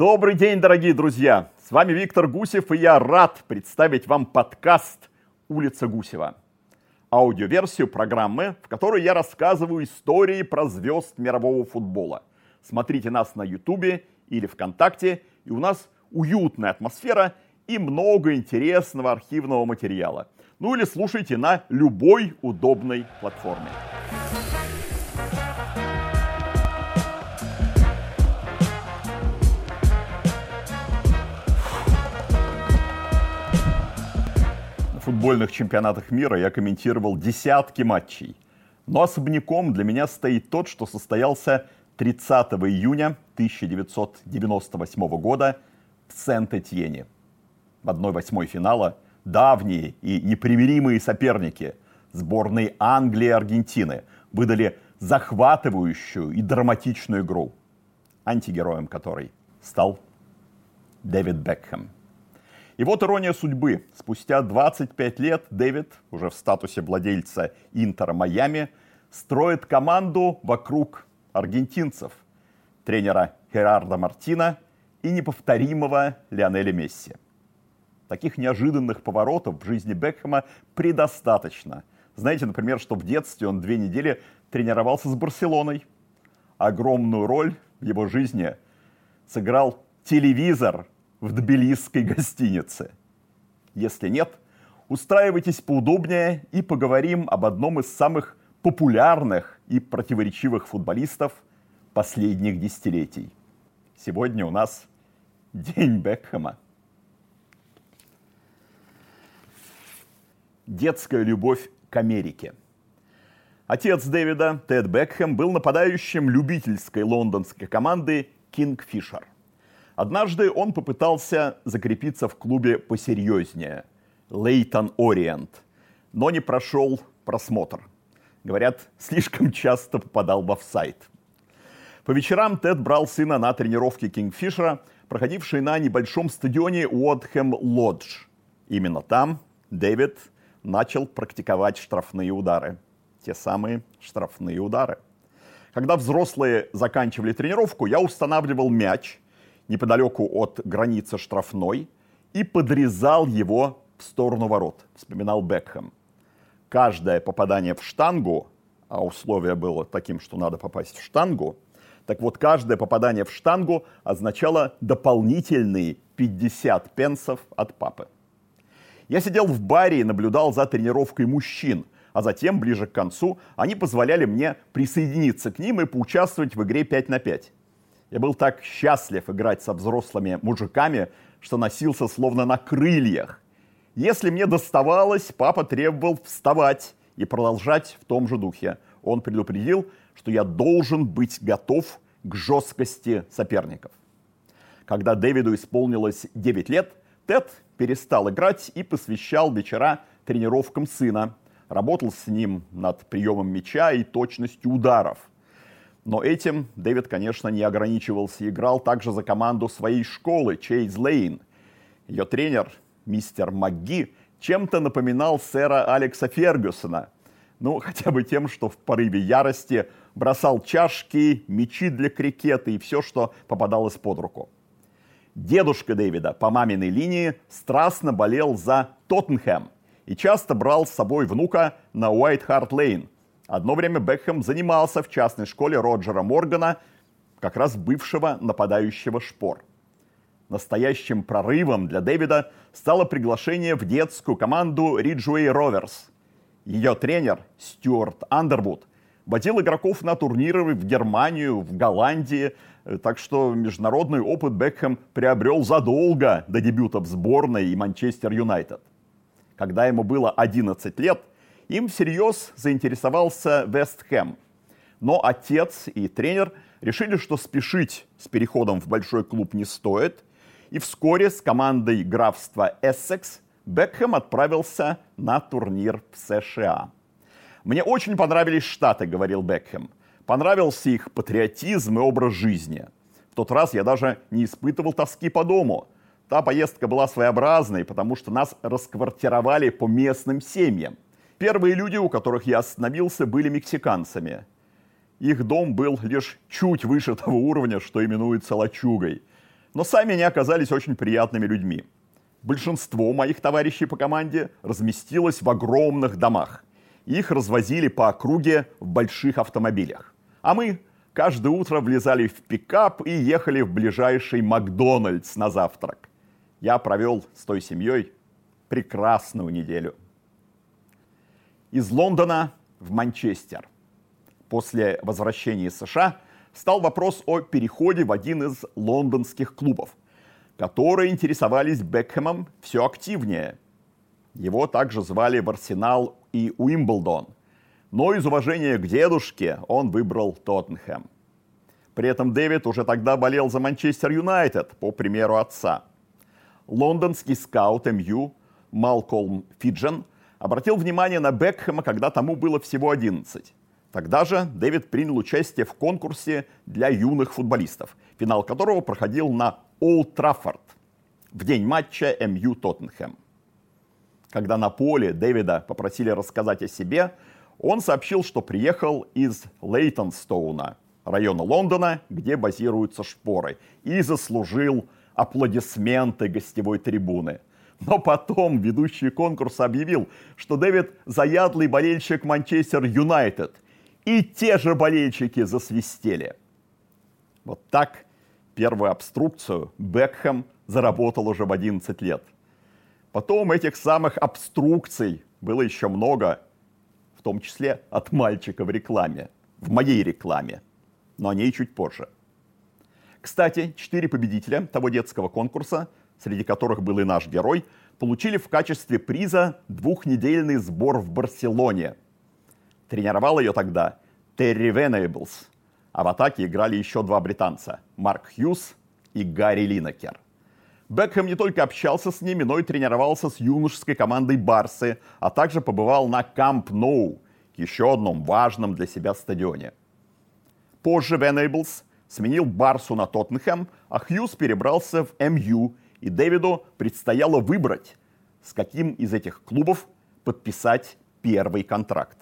Добрый день, дорогие друзья! С вами Виктор Гусев, и я рад представить вам подкаст «Улица Гусева». Аудиоверсию программы, в которой я рассказываю истории про звезд мирового футбола. Смотрите нас на Ютубе или ВКонтакте, и у нас уютная атмосфера и много интересного архивного материала. Ну или слушайте на любой удобной платформе. Футбольных чемпионатах мира я комментировал десятки матчей. Но особняком для меня стоит тот, что состоялся 30 июня 1998 года в Сент-Этьене. В 1-8 финала давние и непримиримые соперники сборной Англии и Аргентины выдали захватывающую и драматичную игру, антигероем которой стал Дэвид Бекхэм. И вот ирония судьбы. Спустя 25 лет Дэвид, уже в статусе владельца Интера Майами, строит команду вокруг аргентинцев, тренера Херарда Мартина и неповторимого Лионеля Месси. Таких неожиданных поворотов в жизни Бекхэма предостаточно. Знаете, например, что в детстве он две недели тренировался с Барселоной. Огромную роль в его жизни сыграл телевизор в тбилисской гостинице. Если нет, устраивайтесь поудобнее и поговорим об одном из самых популярных и противоречивых футболистов последних десятилетий. Сегодня у нас День Бекхэма. Детская любовь к Америке. Отец Дэвида, Тед Бекхэм, был нападающим любительской лондонской команды «Кингфишер». Однажды он попытался закрепиться в клубе посерьезнее – Лейтон Ориент, но не прошел просмотр. Говорят, слишком часто попадал в офсайт. По вечерам Тед брал сына на тренировки Кингфишера, проходившие на небольшом стадионе Уодхэм Лодж. Именно там Дэвид начал практиковать штрафные удары. Те самые штрафные удары. Когда взрослые заканчивали тренировку, я устанавливал мяч – неподалеку от границы штрафной и подрезал его в сторону ворот, вспоминал Бекхэм. Каждое попадание в штангу, а условие было таким, что надо попасть в штангу, так вот, каждое попадание в штангу означало дополнительные 50 пенсов от папы. Я сидел в баре и наблюдал за тренировкой мужчин, а затем, ближе к концу, они позволяли мне присоединиться к ним и поучаствовать в игре 5 на 5. Я был так счастлив играть со взрослыми мужиками, что носился словно на крыльях. Если мне доставалось, папа требовал вставать и продолжать в том же духе. Он предупредил, что я должен быть готов к жесткости соперников. Когда Дэвиду исполнилось 9 лет, Тед перестал играть и посвящал вечера тренировкам сына. Работал с ним над приемом мяча и точностью ударов. Но этим Дэвид, конечно, не ограничивался. Играл также за команду своей школы Чейз Лейн. Ее тренер, мистер МакГи, чем-то напоминал сэра Алекса Фергюсона. Ну, хотя бы тем, что в порыве ярости бросал чашки, мячи для крикета и все, что попадалось под руку. Дедушка Дэвида по маминой линии страстно болел за Тоттенхэм и часто брал с собой внука на Уайт-Харт-Лейн – Одно время Бекхэм занимался в частной школе Роджера Моргана, как раз бывшего нападающего шпор. Настоящим прорывом для Дэвида стало приглашение в детскую команду Риджуэй Роверс. Ее тренер Стюарт Андервуд водил игроков на турниры в Германию, в Голландии, так что международный опыт Бекхэм приобрел задолго до дебюта в сборной и Манчестер Юнайтед. Когда ему было 11 лет, им всерьез заинтересовался Вест Хэм. Но отец и тренер решили, что спешить с переходом в большой клуб не стоит. И вскоре с командой графства Эссекс Бекхэм отправился на турнир в США. «Мне очень понравились Штаты», — говорил Бекхэм. «Понравился их патриотизм и образ жизни. В тот раз я даже не испытывал тоски по дому. Та поездка была своеобразной, потому что нас расквартировали по местным семьям. Первые люди, у которых я остановился, были мексиканцами. Их дом был лишь чуть выше того уровня, что именуется лачугой. Но сами они оказались очень приятными людьми. Большинство моих товарищей по команде разместилось в огромных домах. Их развозили по округе в больших автомобилях. А мы каждое утро влезали в пикап и ехали в ближайший Макдональдс на завтрак. Я провел с той семьей прекрасную неделю. Из Лондона в Манчестер. После возвращения из США стал вопрос о переходе в один из лондонских клубов, которые интересовались Бекхэмом все активнее. Его также звали в Арсенал и Уимблдон – но из уважения к дедушке он выбрал Тоттенхэм. При этом Дэвид уже тогда болел за Манчестер Юнайтед, по примеру отца. Лондонский скаут МЮ Малкольм Фиджен обратил внимание на Бекхэма, когда тому было всего 11. Тогда же Дэвид принял участие в конкурсе для юных футболистов, финал которого проходил на Олд Траффорд в день матча МЮ Тоттенхэм. Когда на поле Дэвида попросили рассказать о себе, он сообщил, что приехал из Лейтонстоуна, района Лондона, где базируются шпоры, и заслужил аплодисменты гостевой трибуны. Но потом ведущий конкурса объявил, что Дэвид заядлый болельщик Манчестер Юнайтед. И те же болельщики засвистели. Вот так первую обструкцию Бекхэм заработал уже в 11 лет. Потом этих самых обструкций было еще много, в том числе от мальчика в рекламе, в моей рекламе, но о ней чуть позже. Кстати, четыре победителя того детского конкурса, среди которых был и наш герой, получили в качестве приза двухнедельный сбор в Барселоне. Тренировал ее тогда Терри Венейблс, а в атаке играли еще два британца – Марк Хьюз и Гарри Линекер – Бекхэм не только общался с ними, но и тренировался с юношеской командой Барсы, а также побывал на Камп Ноу, еще одном важном для себя стадионе. Позже Венейблс сменил Барсу на Тоттенхэм, а Хьюз перебрался в МЮ, и Дэвиду предстояло выбрать, с каким из этих клубов подписать первый контракт.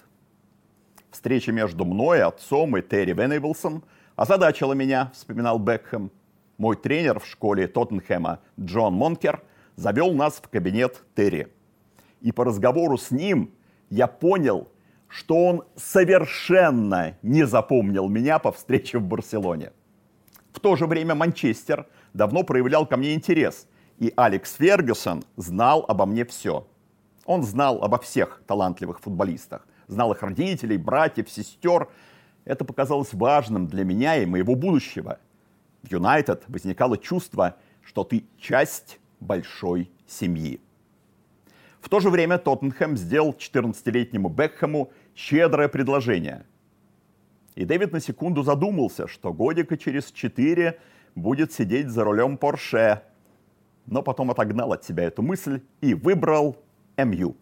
Встреча между мной, отцом и Терри Венейблсом озадачила меня, вспоминал Бекхэм. Мой тренер в школе Тоттенхэма Джон Монкер завел нас в кабинет Терри. И по разговору с ним я понял, что он совершенно не запомнил меня по встрече в Барселоне. В то же время Манчестер давно проявлял ко мне интерес, и Алекс Фергюсон знал обо мне все. Он знал обо всех талантливых футболистах, знал их родителей, братьев, сестер. Это показалось важным для меня и моего будущего – в Юнайтед возникало чувство, что ты часть большой семьи. В то же время Тоттенхэм сделал 14-летнему Бекхэму щедрое предложение. И Дэвид на секунду задумался, что годика через четыре будет сидеть за рулем Порше. Но потом отогнал от себя эту мысль и выбрал МЮ.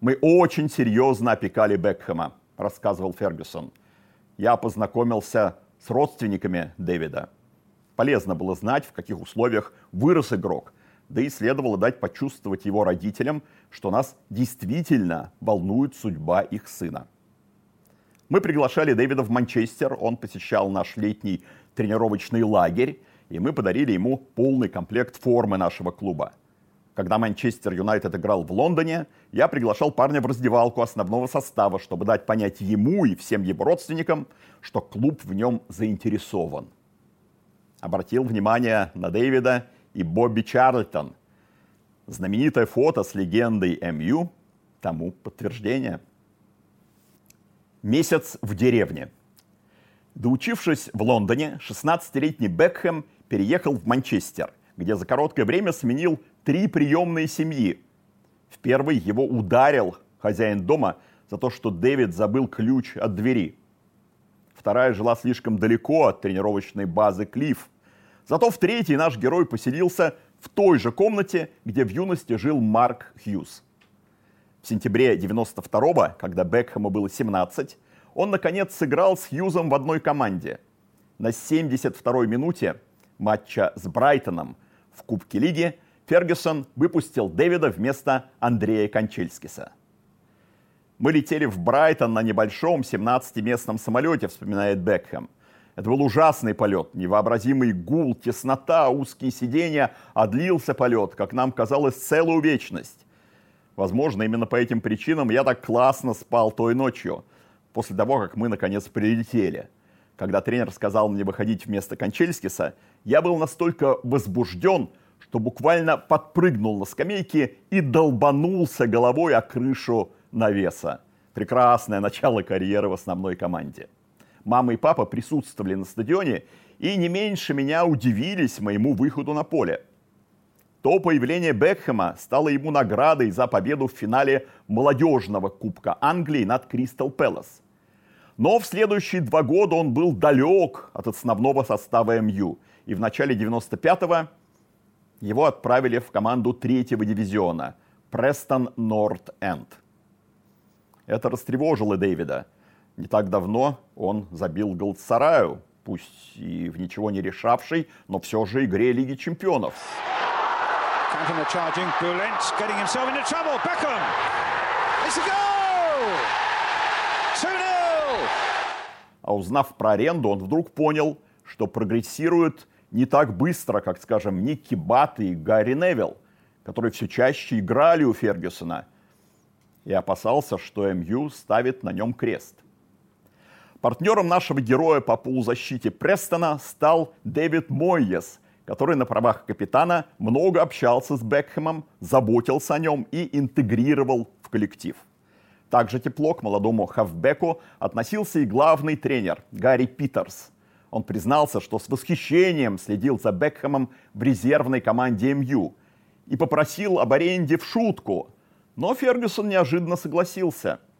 «Мы очень серьезно опекали Бекхэма», рассказывал Фергюсон. «Я познакомился с родственниками Дэвида. Полезно было знать, в каких условиях вырос игрок, да и следовало дать почувствовать его родителям, что нас действительно волнует судьба их сына. Мы приглашали Дэвида в Манчестер, он посещал наш летний тренировочный лагерь, и мы подарили ему полный комплект формы нашего клуба – когда Манчестер Юнайтед играл в Лондоне, я приглашал парня в раздевалку основного состава, чтобы дать понять ему и всем его родственникам, что клуб в нем заинтересован. Обратил внимание на Дэвида и Бобби Чарльтон. Знаменитое фото с легендой МЮ тому подтверждение. Месяц в деревне. Доучившись в Лондоне, 16-летний Бекхэм переехал в Манчестер, где за короткое время сменил три приемные семьи. В первой его ударил хозяин дома за то, что Дэвид забыл ключ от двери. Вторая жила слишком далеко от тренировочной базы Клифф. Зато в третьей наш герой поселился в той же комнате, где в юности жил Марк Хьюз. В сентябре 92-го, когда Бекхэму было 17, он, наконец, сыграл с Хьюзом в одной команде. На 72-й минуте матча с Брайтоном в Кубке Лиги Фергюсон выпустил Дэвида вместо Андрея Кончельскиса. Мы летели в Брайтон на небольшом 17-местном самолете, вспоминает Бекхэм. Это был ужасный полет, невообразимый гул, теснота, узкие сиденья, а длился полет, как нам казалось, целую вечность. Возможно, именно по этим причинам я так классно спал той ночью, после того, как мы наконец прилетели. Когда тренер сказал мне выходить вместо Кончельскиса, я был настолько возбужден, что буквально подпрыгнул на скамейке и долбанулся головой о крышу навеса. Прекрасное начало карьеры в основной команде. Мама и папа присутствовали на стадионе и не меньше меня удивились моему выходу на поле. То появление Бекхэма стало ему наградой за победу в финале молодежного Кубка Англии над Кристал Пэлас. Но в следующие два года он был далек от основного состава МЮ. И в начале 95-го его отправили в команду третьего дивизиона Престон Норт Энд. Это растревожило Дэвида. Не так давно он забил Галцараю, пусть и в ничего не решавшей, но все же игре Лиги Чемпионов. А узнав про аренду, он вдруг понял, что прогрессирует не так быстро, как, скажем, Никки Бат и Гарри Невилл, которые все чаще играли у Фергюсона, и опасался, что МЮ ставит на нем крест. Партнером нашего героя по полузащите Престона стал Дэвид Мойес, который на правах капитана много общался с Бекхэмом, заботился о нем и интегрировал в коллектив. Также тепло к молодому хавбеку относился и главный тренер Гарри Питерс. Он признался, что с восхищением следил за Бекхэмом в резервной команде МЮ и попросил об аренде в шутку, но Фергюсон неожиданно согласился –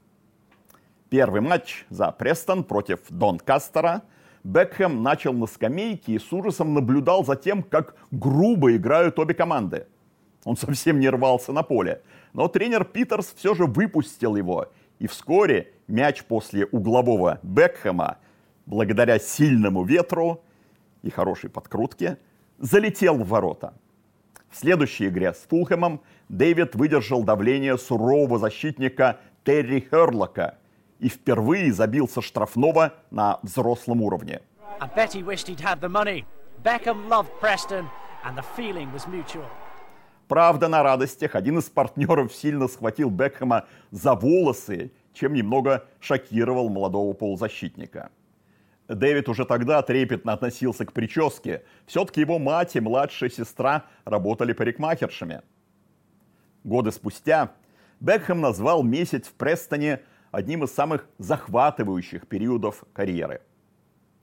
Первый матч за Престон против Донкастера. Бекхэм начал на скамейке и с ужасом наблюдал за тем, как грубо играют обе команды. Он совсем не рвался на поле. Но тренер Питерс все же выпустил его. И вскоре мяч после углового Бекхэма, благодаря сильному ветру и хорошей подкрутке, залетел в ворота. В следующей игре с Фулхэмом Дэвид выдержал давление сурового защитника Терри Херлока – и впервые забился штрафного на взрослом уровне. Правда, на радостях один из партнеров сильно схватил Бекхэма за волосы, чем немного шокировал молодого полузащитника. Дэвид уже тогда трепетно относился к прическе. Все-таки его мать и младшая сестра работали парикмахершами. Годы спустя Бекхэм назвал месяц в Престоне одним из самых захватывающих периодов карьеры.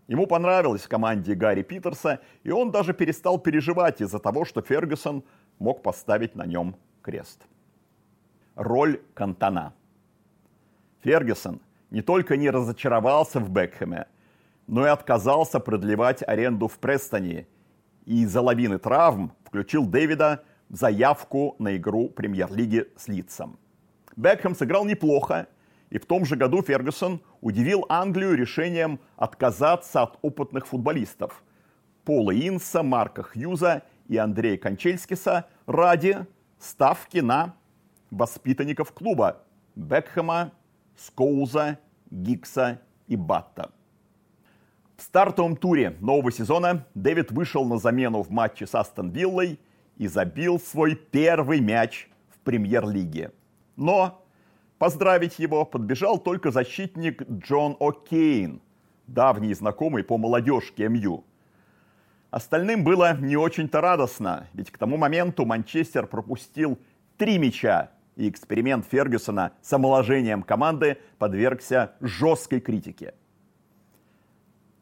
Ему понравилось в команде Гарри Питерса, и он даже перестал переживать из-за того, что Фергюсон мог поставить на нем крест. Роль Кантана. Фергюсон не только не разочаровался в Бекхэме, но и отказался продлевать аренду в Престоне и из-за лавины травм включил Дэвида в заявку на игру премьер-лиги с Лидсом. Бекхэм сыграл неплохо, и в том же году Фергюсон удивил Англию решением отказаться от опытных футболистов Пола Инса, Марка Хьюза и Андрея Кончельскиса ради ставки на воспитанников клуба Бекхэма, Скоуза, Гикса и Батта. В стартовом туре нового сезона Дэвид вышел на замену в матче с Астон Виллой и забил свой первый мяч в премьер-лиге. Но Поздравить его подбежал только защитник Джон О'Кейн, давний знакомый по молодежке МЮ. Остальным было не очень-то радостно, ведь к тому моменту Манчестер пропустил три мяча, и эксперимент Фергюсона с омоложением команды подвергся жесткой критике.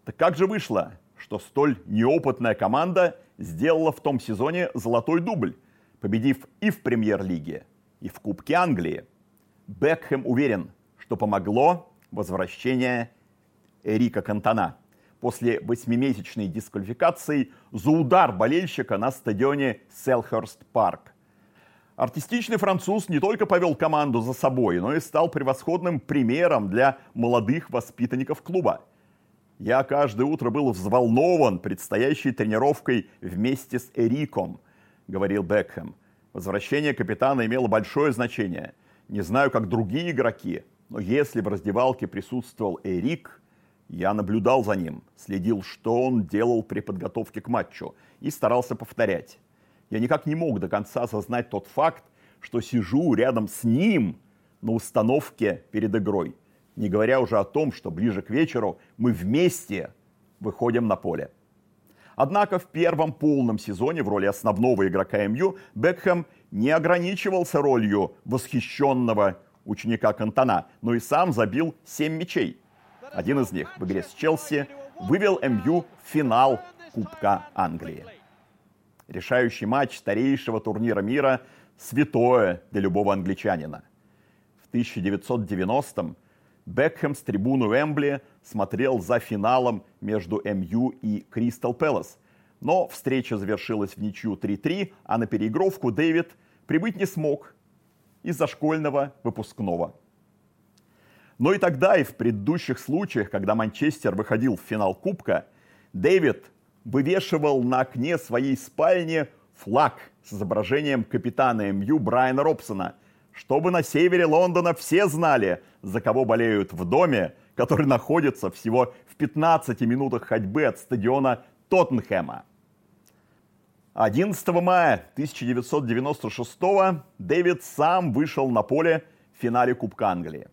Так как же вышло, что столь неопытная команда сделала в том сезоне золотой дубль, победив и в премьер-лиге, и в Кубке Англии – Бекхэм уверен, что помогло возвращение Эрика Кантона после восьмимесячной дисквалификации за удар болельщика на стадионе Селхерст Парк. Артистичный француз не только повел команду за собой, но и стал превосходным примером для молодых воспитанников клуба. Я каждое утро был взволнован предстоящей тренировкой вместе с Эриком, говорил Бекхэм. Возвращение капитана имело большое значение – не знаю, как другие игроки, но если в раздевалке присутствовал Эрик, Я наблюдал за ним, следил, что он делал при подготовке к матчу и старался повторять. Я никак не мог до конца осознать тот факт, что сижу рядом с ним на установке перед игрой. Не говоря уже о том, что ближе к вечеру мы вместе выходим на поле. Однако в первом полном сезоне в роли основного игрока МЮ Бекхэм не ограничивался ролью восхищенного ученика Кантона, но и сам забил 7 мячей. Один из них в игре с Челси вывел МЮ в финал Кубка Англии. Решающий матч старейшего турнира мира – святое для любого англичанина. В 1990-м Бекхэм с трибуны Эмбли смотрел за финалом между МЮ и Кристал Пэлас. Но встреча завершилась в ничью 3-3, а на переигровку Дэвид прибыть не смог из-за школьного выпускного. Но и тогда, и в предыдущих случаях, когда Манчестер выходил в финал Кубка, Дэвид вывешивал на окне своей спальни флаг с изображением капитана МЮ Брайана Робсона – чтобы на севере Лондона все знали, за кого болеют в доме, который находится всего в 15 минутах ходьбы от стадиона Тоттенхэма. 11 мая 1996 Дэвид сам вышел на поле в финале Кубка Англии.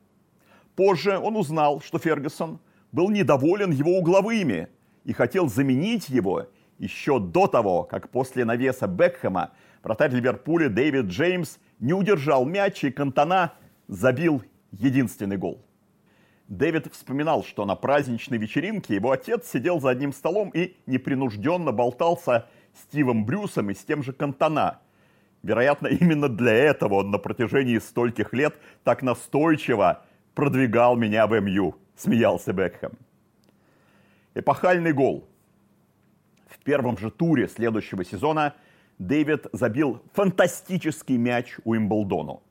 Позже он узнал, что Фергюсон был недоволен его угловыми и хотел заменить его еще до того, как после навеса Бекхэма вратарь Ливерпуля Дэвид Джеймс не удержал мяч и Кантона забил единственный гол. Дэвид вспоминал, что на праздничной вечеринке его отец сидел за одним столом и непринужденно болтался Стивом Брюсом и с тем же Кантона. Вероятно, именно для этого он на протяжении стольких лет так настойчиво продвигал меня в МЮ, смеялся Бекхэм. Эпохальный гол. В первом же туре следующего сезона Дэвид забил фантастический мяч у Имблдону.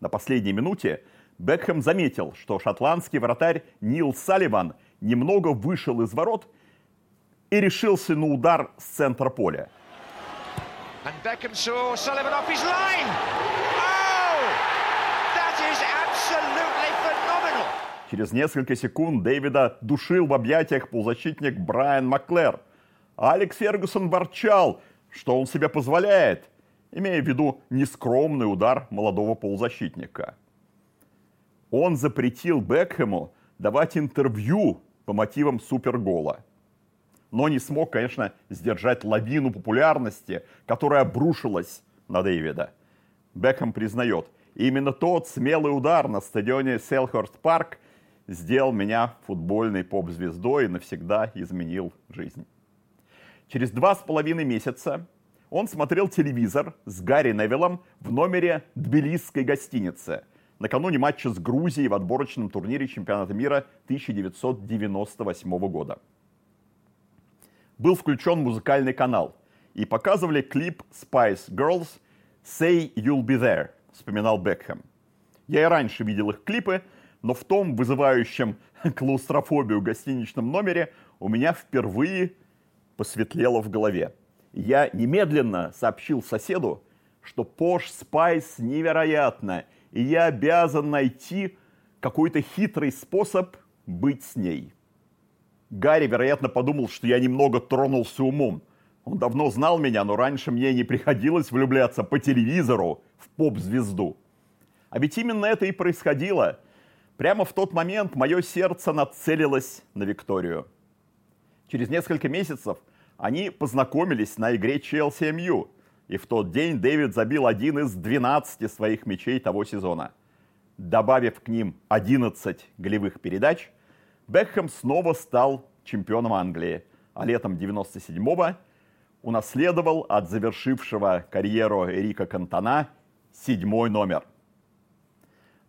На последней минуте Бекхэм заметил, что шотландский вратарь Нил Салливан немного вышел из ворот и решился на удар с центра поля. Oh, Через несколько секунд Дэвида душил в объятиях полузащитник Брайан Маклер. Алекс Фергюсон ворчал, что он себе позволяет, имея в виду нескромный удар молодого полузащитника. Он запретил Бекхэму давать интервью по мотивам супергола. Но не смог, конечно, сдержать лавину популярности, которая обрушилась на Дэвида. Бекхэм признает, именно тот смелый удар на стадионе Селхорст Парк сделал меня футбольной поп-звездой и навсегда изменил жизнь. Через два с половиной месяца он смотрел телевизор с Гарри Невиллом в номере Тбилисской гостиницы накануне матча с Грузией в отборочном турнире чемпионата мира 1998 года. Был включен музыкальный канал и показывали клип Spice Girls «Say You'll Be There», вспоминал Бекхэм. Я и раньше видел их клипы, но в том вызывающем клаустрофобию гостиничном номере у меня впервые посветлело в голове. Я немедленно сообщил соседу, что Posh Spice невероятно, и я обязан найти какой-то хитрый способ быть с ней. Гарри, вероятно, подумал, что я немного тронулся умом. Он давно знал меня, но раньше мне не приходилось влюбляться по телевизору в поп-звезду. А ведь именно это и происходило. Прямо в тот момент мое сердце нацелилось на Викторию. Через несколько месяцев они познакомились на игре Челси-МЮ, и в тот день Дэвид забил один из 12 своих мячей того сезона. Добавив к ним 11 голевых передач, Бекхэм снова стал чемпионом Англии, а летом 97-го унаследовал от завершившего карьеру Эрика Кантона седьмой номер.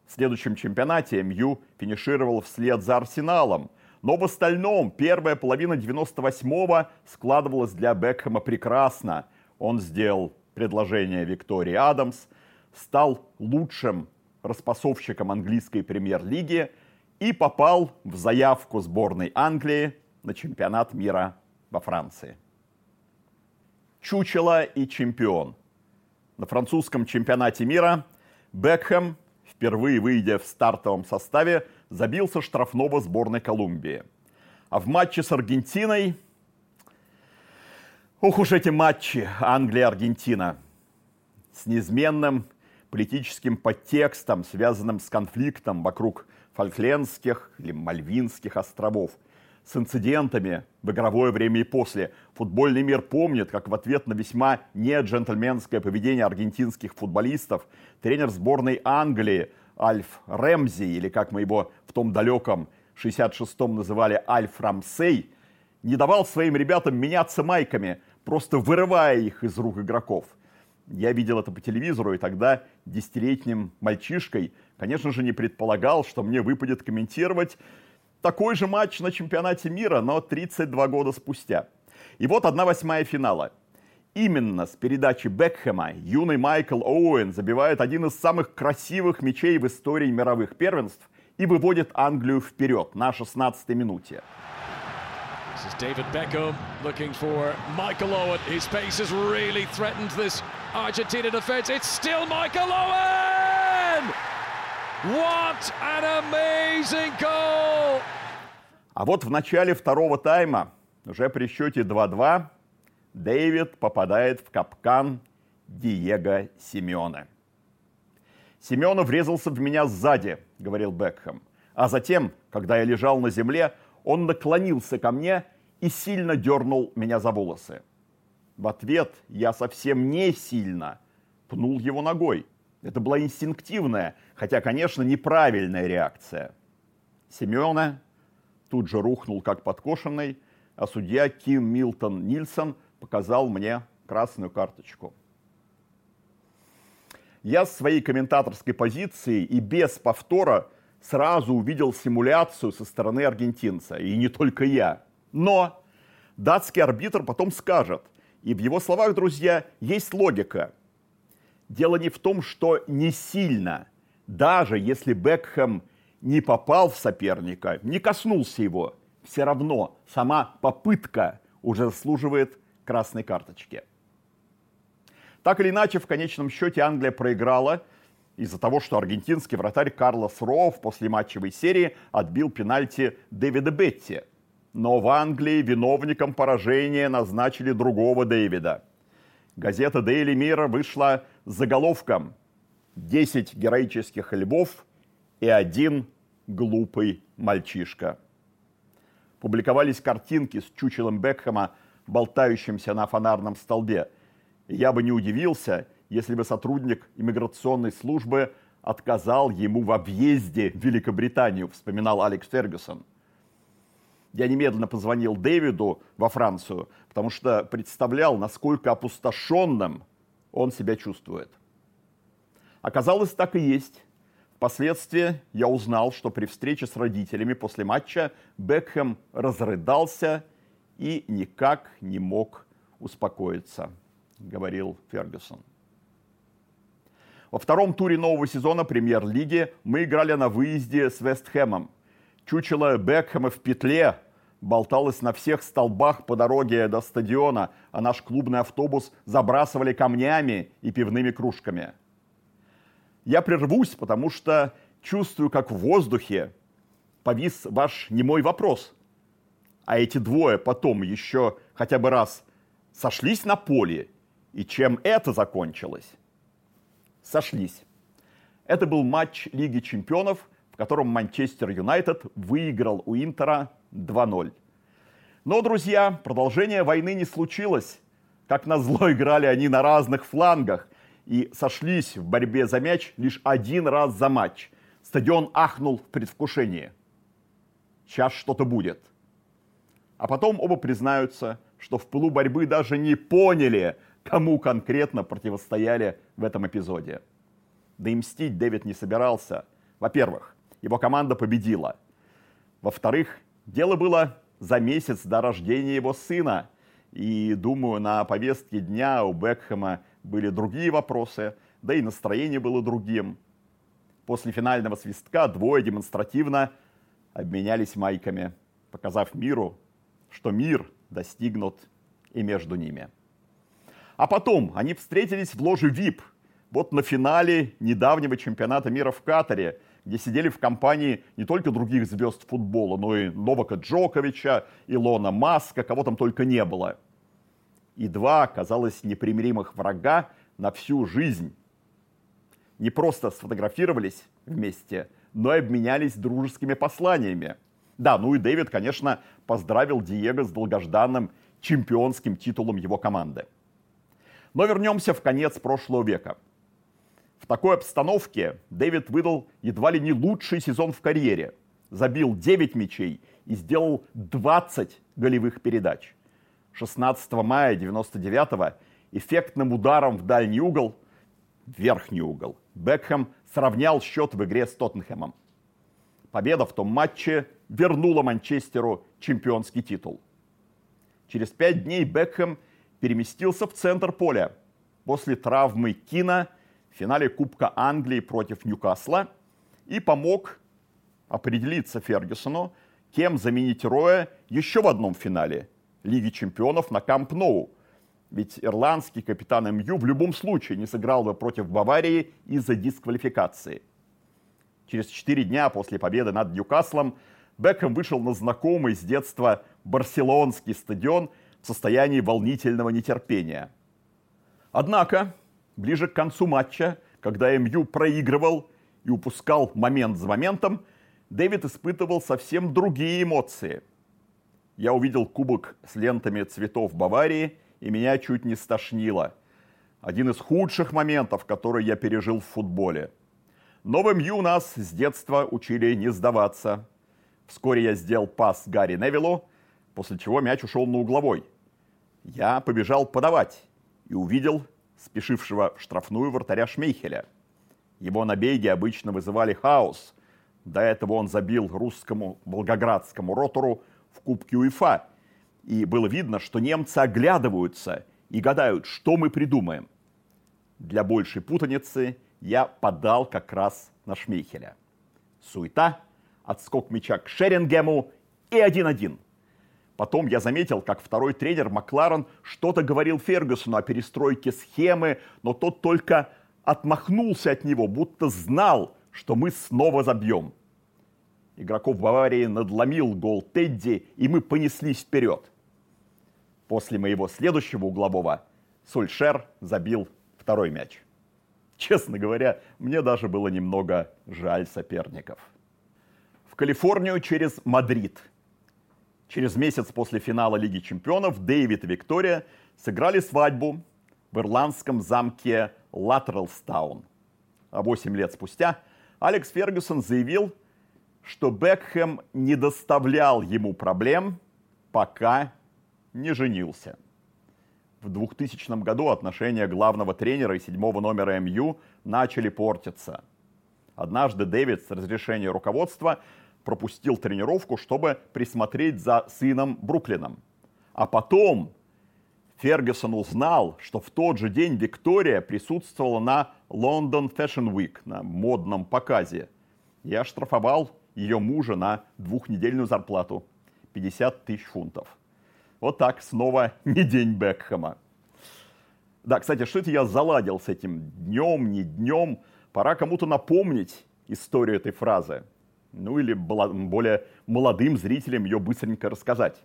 В следующем чемпионате МЮ финишировал вслед за Арсеналом – но в остальном первая половина 98-го складывалась для Бекхэма прекрасно. Он сделал предложение Виктории Адамс, стал лучшим распасовщиком английской премьер-лиги и попал в заявку сборной Англии на чемпионат мира во Франции. Чучело и чемпион. На французском чемпионате мира Бекхэм, впервые выйдя в стартовом составе, забился штрафного сборной Колумбии. А в матче с Аргентиной... Ох уж эти матчи Англия-Аргентина. С неизменным политическим подтекстом, связанным с конфликтом вокруг Фольклендских или Мальвинских островов, с инцидентами в игровое время и после. Футбольный мир помнит, как в ответ на весьма неджентльменское поведение аргентинских футболистов тренер сборной Англии Альф Рэмзи, или как мы его в том далеком 66-м называли Альф Рамсей, не давал своим ребятам меняться майками, просто вырывая их из рук игроков – я видел это по телевизору, и тогда десятилетним мальчишкой, конечно же, не предполагал, что мне выпадет комментировать такой же матч на чемпионате мира, но 32 года спустя. И вот одна восьмая финала. Именно с передачи Бекхэма юный Майкл Оуэн забивает один из самых красивых мячей в истории мировых первенств и выводит Англию вперед на 16-й минуте. This is David Beckham looking for Michael Owen. His pace has really threatened this Argentina defense. It's still Michael Owen! What an amazing goal! А вот в начале второго тайма, уже при счете 2-2, Дэвид попадает в капкан Диего Симеона. Симеона врезался в меня сзади, говорил Бекхэм. А затем, когда я лежал на земле, он наклонился ко мне и сильно дернул меня за волосы. В ответ я совсем не сильно пнул его ногой. Это была инстинктивная, хотя, конечно, неправильная реакция. Семена тут же рухнул как подкошенный, а судья Ким Милтон Нильсон показал мне красную карточку. Я с своей комментаторской позиции и без повтора сразу увидел симуляцию со стороны аргентинца. И не только я. Но датский арбитр потом скажет, и в его словах, друзья, есть логика. Дело не в том, что не сильно, даже если Бекхэм не попал в соперника, не коснулся его, все равно сама попытка уже заслуживает красной карточки. Так или иначе, в конечном счете Англия проиграла из-за того, что аргентинский вратарь Карлос Роу после матчевой серии отбил пенальти Дэвида Бетти – но в Англии виновником поражения назначили другого Дэвида. Газета Daily Mirror вышла с заголовком «10 героических львов и один глупый мальчишка». Публиковались картинки с чучелом Бекхэма, болтающимся на фонарном столбе. я бы не удивился, если бы сотрудник иммиграционной службы отказал ему во въезде в Великобританию, вспоминал Алекс Фергюсон – я немедленно позвонил Дэвиду во Францию, потому что представлял, насколько опустошенным он себя чувствует. Оказалось, так и есть. Впоследствии я узнал, что при встрече с родителями после матча Бекхэм разрыдался и никак не мог успокоиться, говорил Фергюсон. Во втором туре нового сезона премьер-лиги мы играли на выезде с Вестхэмом – Чучело Бекхэма в петле болталось на всех столбах по дороге до стадиона, а наш клубный автобус забрасывали камнями и пивными кружками. Я прервусь, потому что чувствую, как в воздухе повис ваш немой вопрос. А эти двое потом еще хотя бы раз сошлись на поле, и чем это закончилось? Сошлись. Это был матч Лиги чемпионов – котором Манчестер Юнайтед выиграл у Интера 2-0. Но, друзья, продолжение войны не случилось. Как назло играли они на разных флангах и сошлись в борьбе за мяч лишь один раз за матч. Стадион ахнул в предвкушении. Сейчас что-то будет. А потом оба признаются, что в пылу борьбы даже не поняли, кому конкретно противостояли в этом эпизоде. Да и мстить Дэвид не собирался. Во-первых, его команда победила. Во-вторых, дело было за месяц до рождения его сына. И, думаю, на повестке дня у Бекхэма были другие вопросы, да и настроение было другим. После финального свистка двое демонстративно обменялись майками, показав миру, что мир достигнут и между ними. А потом они встретились в ложе ВИП, вот на финале недавнего чемпионата мира в Катаре – где сидели в компании не только других звезд футбола, но и Новака Джоковича, Илона Маска, кого там только не было. И два, казалось, непримиримых врага на всю жизнь. Не просто сфотографировались вместе, но и обменялись дружескими посланиями. Да, ну и Дэвид, конечно, поздравил Диего с долгожданным чемпионским титулом его команды. Но вернемся в конец прошлого века – в такой обстановке Дэвид выдал едва ли не лучший сезон в карьере. Забил 9 мячей и сделал 20 голевых передач. 16 мая 99-го эффектным ударом в дальний угол, верхний угол, Бекхэм сравнял счет в игре с Тоттенхэмом. Победа в том матче вернула Манчестеру чемпионский титул. Через пять дней Бекхэм переместился в центр поля. После травмы Кина – в финале Кубка Англии против Ньюкасла и помог определиться Фергюсону, кем заменить Роя еще в одном финале Лиги чемпионов на Камп Ноу. Ведь ирландский капитан МЮ в любом случае не сыграл бы против Баварии из-за дисквалификации. Через четыре дня после победы над Ньюкаслом Бекхэм вышел на знакомый с детства барселонский стадион в состоянии волнительного нетерпения. Однако ближе к концу матча, когда МЮ проигрывал и упускал момент за моментом, Дэвид испытывал совсем другие эмоции. Я увидел кубок с лентами цветов Баварии, и меня чуть не стошнило. Один из худших моментов, который я пережил в футболе. Но в МЮ нас с детства учили не сдаваться. Вскоре я сделал пас Гарри Невиллу, после чего мяч ушел на угловой. Я побежал подавать и увидел спешившего в штрафную вратаря Шмейхеля. Его набеги обычно вызывали хаос. До этого он забил русскому волгоградскому ротору в Кубке УЕФА. И было видно, что немцы оглядываются и гадают, что мы придумаем. Для большей путаницы я подал как раз на Шмейхеля. Суета, отскок мяча к Шерингему и 1-1. Потом я заметил, как второй тренер Макларен что-то говорил Фергюсону о перестройке схемы, но тот только отмахнулся от него, будто знал, что мы снова забьем. Игроков Баварии надломил гол Тедди, и мы понеслись вперед. После моего следующего углового Сульшер забил второй мяч. Честно говоря, мне даже было немного жаль соперников. В Калифорнию через Мадрид – Через месяц после финала Лиги чемпионов Дэвид и Виктория сыграли свадьбу в ирландском замке Латтрелстаун. А 8 лет спустя Алекс Фергюсон заявил, что Бекхэм не доставлял ему проблем, пока не женился. В 2000 году отношения главного тренера и седьмого номера МЮ начали портиться. Однажды Дэвид с разрешения руководства пропустил тренировку, чтобы присмотреть за сыном Бруклином. А потом Фергюсон узнал, что в тот же день Виктория присутствовала на London Fashion Week, на модном показе. И оштрафовал ее мужа на двухнедельную зарплату. 50 тысяч фунтов. Вот так снова не день Бекхэма. Да, кстати, что это я заладил с этим днем, не днем? Пора кому-то напомнить историю этой фразы ну или более молодым зрителям ее быстренько рассказать.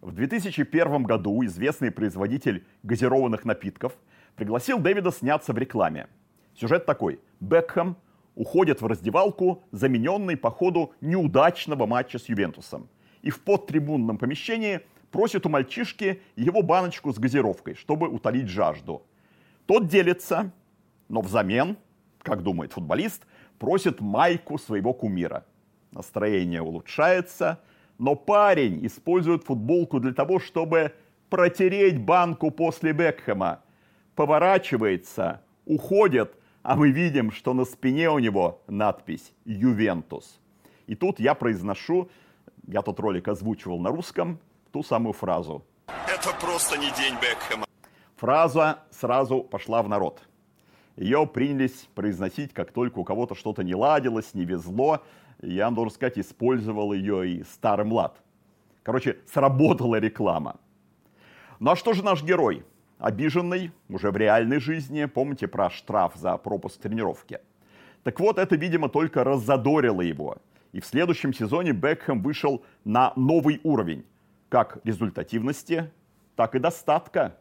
В 2001 году известный производитель газированных напитков пригласил Дэвида сняться в рекламе. Сюжет такой. Бекхэм уходит в раздевалку, замененный по ходу неудачного матча с Ювентусом. И в подтрибунном помещении просит у мальчишки его баночку с газировкой, чтобы утолить жажду. Тот делится, но взамен, как думает футболист, просит майку своего кумира. Настроение улучшается, но парень использует футболку для того, чтобы протереть банку после Бекхэма. Поворачивается, уходит, а мы видим, что на спине у него надпись «Ювентус». И тут я произношу, я тот ролик озвучивал на русском, ту самую фразу. Это просто не день Бекхэма. Фраза сразу пошла в народ – ее принялись произносить, как только у кого-то что-то не ладилось, не везло. Я, должен сказать, использовал ее и старый млад. Короче, сработала реклама. Ну а что же наш герой? Обиженный уже в реальной жизни, помните про штраф за пропуск тренировки. Так вот, это, видимо, только раззадорило его. И в следующем сезоне Бекхэм вышел на новый уровень, как результативности, так и достатка.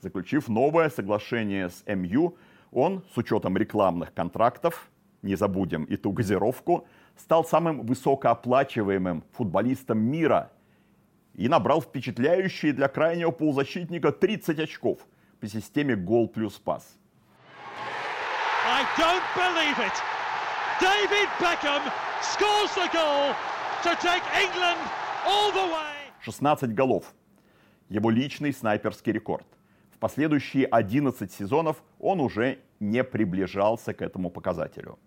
Заключив новое соглашение с МЮ, он, с учетом рекламных контрактов, не забудем и ту газировку, стал самым высокооплачиваемым футболистом мира и набрал впечатляющие для крайнего полузащитника 30 очков по системе гол плюс пас. I don't believe it. David Beckham scores the goal to take England all the way. 16 голов. Его личный снайперский рекорд. В последующие 11 сезонов он уже не приближался к этому показателю.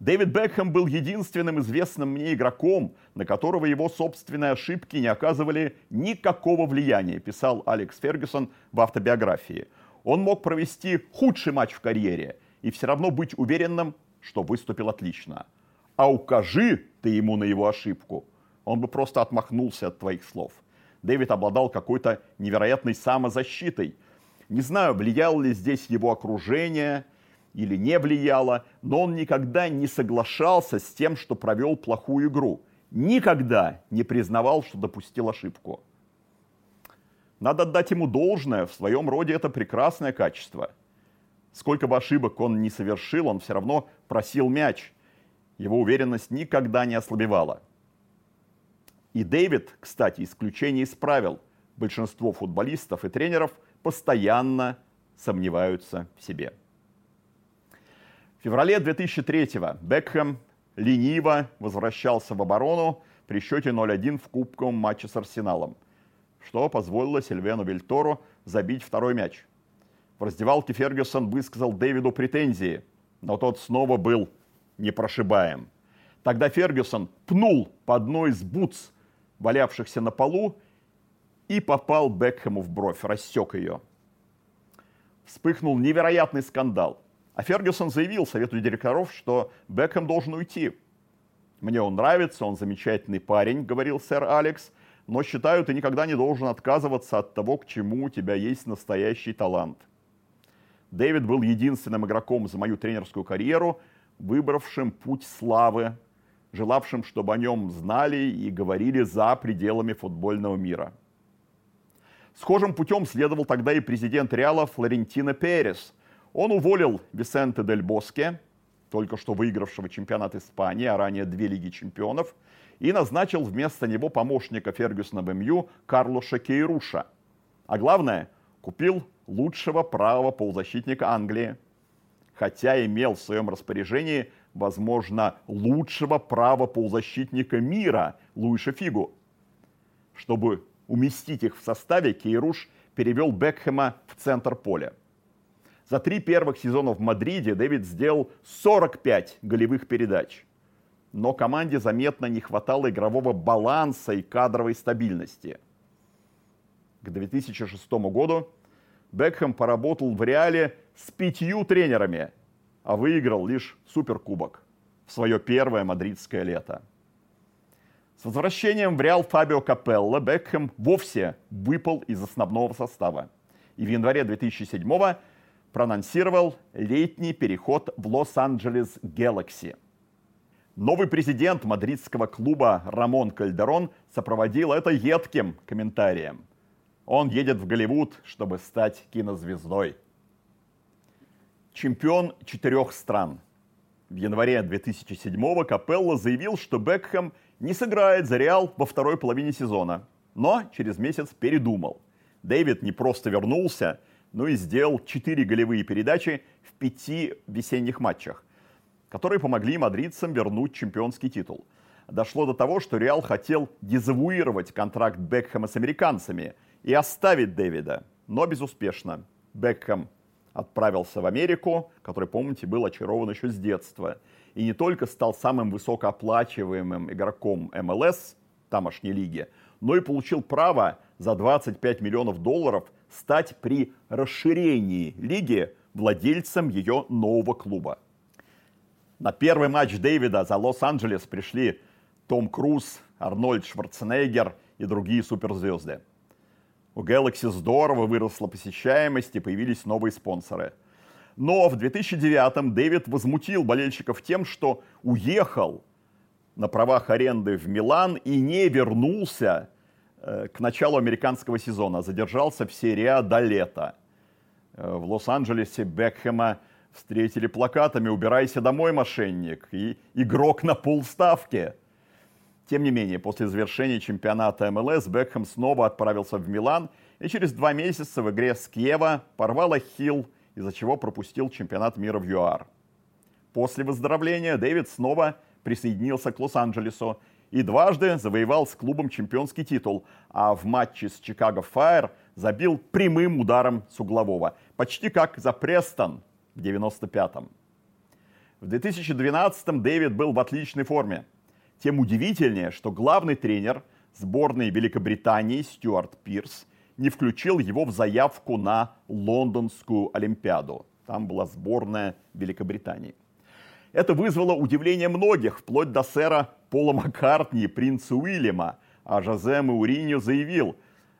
Дэвид Бекхэм был единственным известным мне игроком, на которого его собственные ошибки не оказывали никакого влияния, писал Алекс Фергюсон в автобиографии. Он мог провести худший матч в карьере и все равно быть уверенным, что выступил отлично. А укажи ты ему на его ошибку, он бы просто отмахнулся от твоих слов. Дэвид обладал какой-то невероятной самозащитой. Не знаю, влияло ли здесь его окружение – или не влияло, но он никогда не соглашался с тем, что провел плохую игру. Никогда не признавал, что допустил ошибку. Надо отдать ему должное, в своем роде это прекрасное качество. Сколько бы ошибок он ни совершил, он все равно просил мяч. Его уверенность никогда не ослабевала. И Дэвид, кстати, исключение из правил. Большинство футболистов и тренеров постоянно сомневаются в себе. В феврале 2003-го Бекхэм лениво возвращался в оборону при счете 0-1 в кубковом матче с Арсеналом, что позволило Сильвену Вильтору забить второй мяч. В раздевалке Фергюсон высказал Дэвиду претензии, но тот снова был непрошибаем. Тогда Фергюсон пнул по одной из бутс, валявшихся на полу, и попал Бекхэму в бровь, рассек ее. Вспыхнул невероятный скандал – а Фергюсон заявил совету директоров, что Бекхэм должен уйти. «Мне он нравится, он замечательный парень», — говорил сэр Алекс, «но считаю, ты никогда не должен отказываться от того, к чему у тебя есть настоящий талант». Дэвид был единственным игроком за мою тренерскую карьеру, выбравшим путь славы, желавшим, чтобы о нем знали и говорили за пределами футбольного мира. Схожим путем следовал тогда и президент Реала Флорентино Перес – он уволил Висенте Дель Боске, только что выигравшего чемпионат Испании, а ранее две Лиги чемпионов, и назначил вместо него помощника Фергюсона в МЮ Карлоша Кейруша. А главное, купил лучшего правого полузащитника Англии, хотя имел в своем распоряжении, возможно, лучшего правого полузащитника мира Луиша Фигу. Чтобы уместить их в составе, Кейруш перевел Бекхэма в центр поля. За три первых сезона в Мадриде Дэвид сделал 45 голевых передач. Но команде заметно не хватало игрового баланса и кадровой стабильности. К 2006 году Бекхэм поработал в Реале с пятью тренерами, а выиграл лишь Суперкубок в свое первое мадридское лето. С возвращением в Реал Фабио Капелло Бекхэм вовсе выпал из основного состава. И в январе 2007 года проанонсировал летний переход в Лос-Анджелес Galaxy. Новый президент мадридского клуба Рамон Кальдерон сопроводил это едким комментарием. Он едет в Голливуд, чтобы стать кинозвездой. Чемпион четырех стран. В январе 2007-го Капелло заявил, что Бекхэм не сыграет за Реал во второй половине сезона, но через месяц передумал. Дэвид не просто вернулся, но и сделал 4 голевые передачи в пяти весенних матчах, которые помогли мадридцам вернуть чемпионский титул. Дошло до того, что Реал хотел дезавуировать контракт Бекхэма с американцами и оставить Дэвида, но безуспешно. Бекхэм отправился в Америку, который, помните, был очарован еще с детства. И не только стал самым высокооплачиваемым игроком МЛС, тамошней лиги, но и получил право за 25 миллионов долларов стать при расширении лиги владельцем ее нового клуба. На первый матч Дэвида за Лос-Анджелес пришли Том Круз, Арнольд Шварценеггер и другие суперзвезды. У Galaxy здорово выросла посещаемость и появились новые спонсоры. Но в 2009 Дэвид возмутил болельщиков тем, что уехал на правах аренды в Милан и не вернулся э, к началу американского сезона. Задержался в серии А до лета. Э, в Лос-Анджелесе Бекхэма встретили плакатами «Убирайся домой, мошенник» и «Игрок на полставки». Тем не менее, после завершения чемпионата МЛС Бекхэм снова отправился в Милан и через два месяца в игре с Киева порвал Ахилл из-за чего пропустил чемпионат мира в ЮАР. После выздоровления Дэвид снова присоединился к Лос-Анджелесу и дважды завоевал с клубом чемпионский титул, а в матче с Чикаго Файр забил прямым ударом с углового, почти как за Престон в 95-м. В 2012-м Дэвид был в отличной форме. Тем удивительнее, что главный тренер сборной Великобритании Стюарт Пирс – не включил его в заявку на Лондонскую Олимпиаду. Там была сборная Великобритании. Это вызвало удивление многих, вплоть до сэра Пола Маккартни принца Уильяма. А Жозе Мауриньо заявил,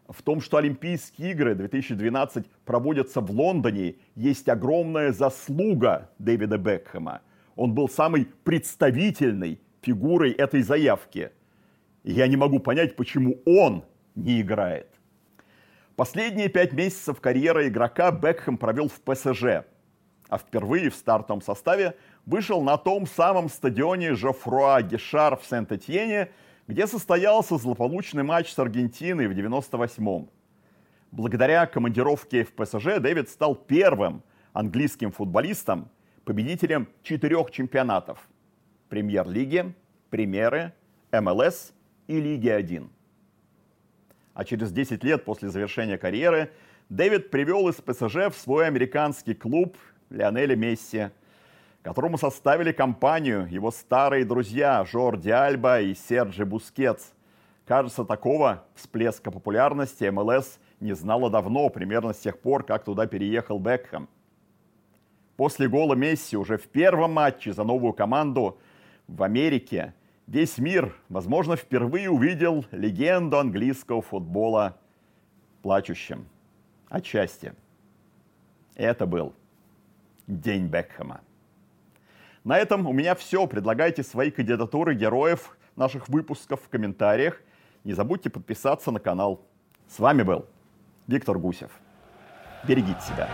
в том, что Олимпийские игры 2012 проводятся в Лондоне, есть огромная заслуга Дэвида Бекхэма. Он был самой представительной фигурой этой заявки. Я не могу понять, почему он не играет. Последние пять месяцев карьеры игрока Бекхэм провел в ПСЖ, а впервые в стартовом составе вышел на том самом стадионе Жофруа Гешар в Сент-Этьене, где состоялся злополучный матч с Аргентиной в 98-м. Благодаря командировке в ПСЖ Дэвид стал первым английским футболистом, победителем четырех чемпионатов – Премьер-лиги, Примеры, МЛС и Лиги 1 а через 10 лет после завершения карьеры Дэвид привел из ПСЖ в свой американский клуб Лионеля Месси, которому составили компанию его старые друзья Жорди Альба и Серджи Бускетс. Кажется, такого всплеска популярности МЛС не знала давно, примерно с тех пор, как туда переехал Бекхэм. После гола Месси уже в первом матче за новую команду в Америке весь мир, возможно, впервые увидел легенду английского футбола плачущим от счастья. Это был День Бекхэма. На этом у меня все. Предлагайте свои кандидатуры героев наших выпусков в комментариях. Не забудьте подписаться на канал. С вами был Виктор Гусев. Берегите себя.